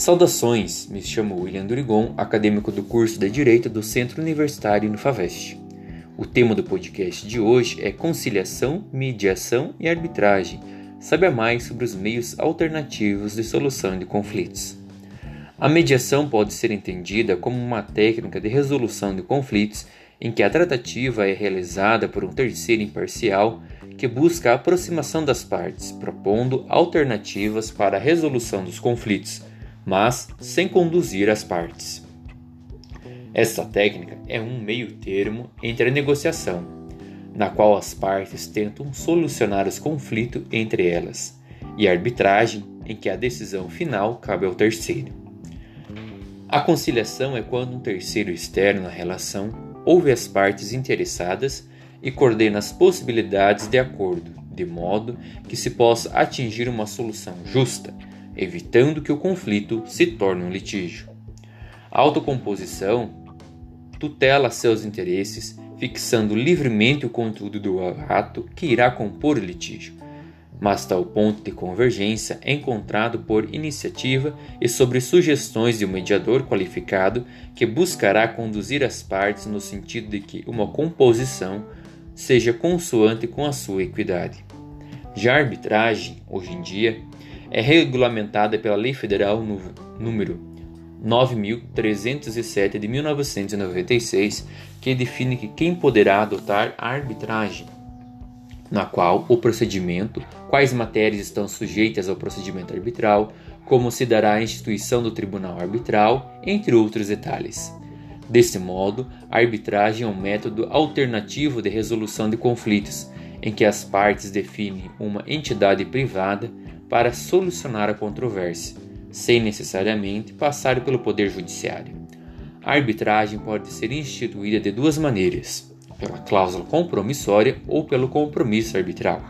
Saudações, me chamo William Durigon, acadêmico do curso de Direito do Centro Universitário Unifavest. O tema do podcast de hoje é conciliação, mediação e arbitragem. Saiba mais sobre os meios alternativos de solução de conflitos. A mediação pode ser entendida como uma técnica de resolução de conflitos em que a tratativa é realizada por um terceiro imparcial que busca a aproximação das partes, propondo alternativas para a resolução dos conflitos mas sem conduzir as partes. Esta técnica é um meio-termo entre a negociação, na qual as partes tentam solucionar os conflitos entre elas, e a arbitragem, em que a decisão final cabe ao terceiro. A conciliação é quando um terceiro externo na relação ouve as partes interessadas e coordena as possibilidades de acordo, de modo que se possa atingir uma solução justa evitando que o conflito se torne um litígio. A autocomposição tutela seus interesses, fixando livremente o conteúdo do ato que irá compor o litígio, mas tal ponto de convergência é encontrado por iniciativa e sobre sugestões de um mediador qualificado que buscará conduzir as partes no sentido de que uma composição seja consoante com a sua equidade. Já a arbitragem, hoje em dia, é regulamentada pela Lei Federal número 9307 de 1996, que define que quem poderá adotar a arbitragem, na qual o procedimento, quais matérias estão sujeitas ao procedimento arbitral, como se dará a instituição do tribunal arbitral, entre outros detalhes. Desse modo, a arbitragem é um método alternativo de resolução de conflitos, em que as partes definem uma entidade privada para solucionar a controvérsia, sem necessariamente passar pelo Poder Judiciário. A arbitragem pode ser instituída de duas maneiras: pela cláusula compromissória ou pelo compromisso arbitral.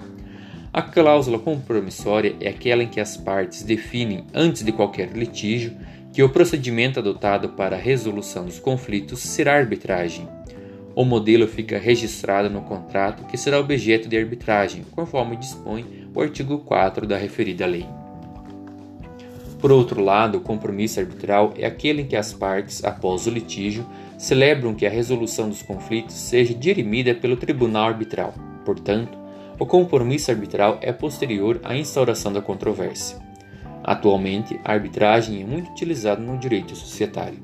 A cláusula compromissória é aquela em que as partes definem, antes de qualquer litígio, que o procedimento adotado para a resolução dos conflitos será arbitragem. O modelo fica registrado no contrato que será objeto de arbitragem, conforme dispõe o artigo 4 da referida lei. Por outro lado, o compromisso arbitral é aquele em que as partes, após o litígio, celebram que a resolução dos conflitos seja dirimida pelo tribunal arbitral. Portanto, o compromisso arbitral é posterior à instauração da controvérsia. Atualmente, a arbitragem é muito utilizada no direito societário.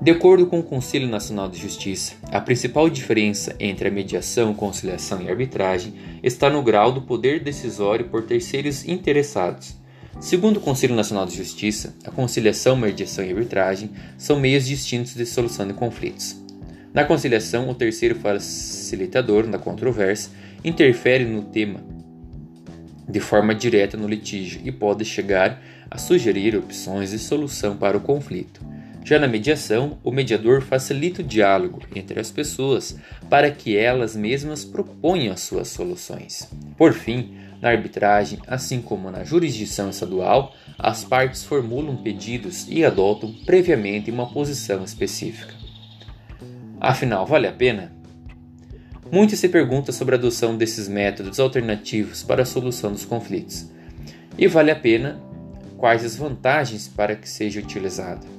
De acordo com o Conselho Nacional de Justiça, a principal diferença entre a mediação, conciliação e arbitragem está no grau do poder decisório por terceiros interessados. Segundo o Conselho Nacional de Justiça, a conciliação, mediação e arbitragem são meios distintos de solução de conflitos. Na conciliação, o terceiro facilitador da controvérsia interfere no tema de forma direta no litígio e pode chegar a sugerir opções de solução para o conflito. Já na mediação, o mediador facilita o diálogo entre as pessoas para que elas mesmas proponham as suas soluções. Por fim, na arbitragem, assim como na jurisdição estadual, as partes formulam pedidos e adotam previamente uma posição específica. Afinal, vale a pena? Muito se pergunta sobre a adoção desses métodos alternativos para a solução dos conflitos. E vale a pena quais as vantagens para que seja utilizado.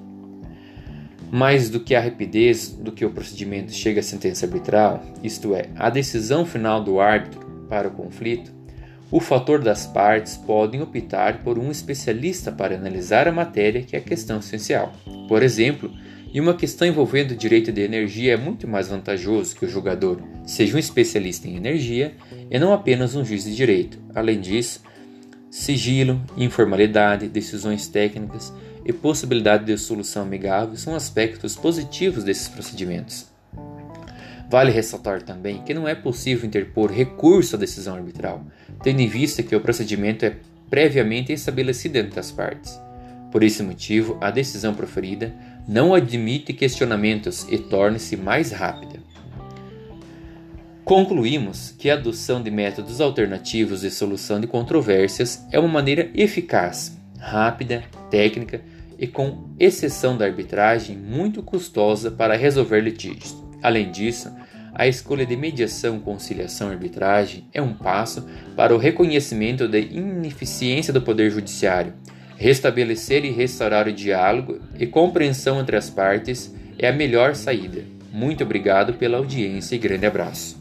Mais do que a rapidez do que o procedimento chega à sentença arbitral, isto é, a decisão final do árbitro para o conflito, o fator das partes podem optar por um especialista para analisar a matéria que é a questão essencial. Por exemplo, em uma questão envolvendo direito de energia é muito mais vantajoso que o julgador seja um especialista em energia e não apenas um juiz de direito. Além disso, sigilo, informalidade, decisões técnicas e possibilidade de solução amigável são aspectos positivos desses procedimentos. Vale ressaltar também que não é possível interpor recurso à decisão arbitral, tendo em vista que o procedimento é previamente estabelecido entre as partes. Por esse motivo, a decisão proferida não admite questionamentos e torna-se mais rápida. Concluímos que a adoção de métodos alternativos de solução de controvérsias é uma maneira eficaz, rápida, técnica e, com exceção da arbitragem, muito custosa para resolver litígios. Além disso, a escolha de mediação, conciliação e arbitragem é um passo para o reconhecimento da ineficiência do Poder Judiciário, Restabelecer e restaurar o diálogo e compreensão entre as partes é a melhor saída. Muito obrigado pela audiência e grande abraço.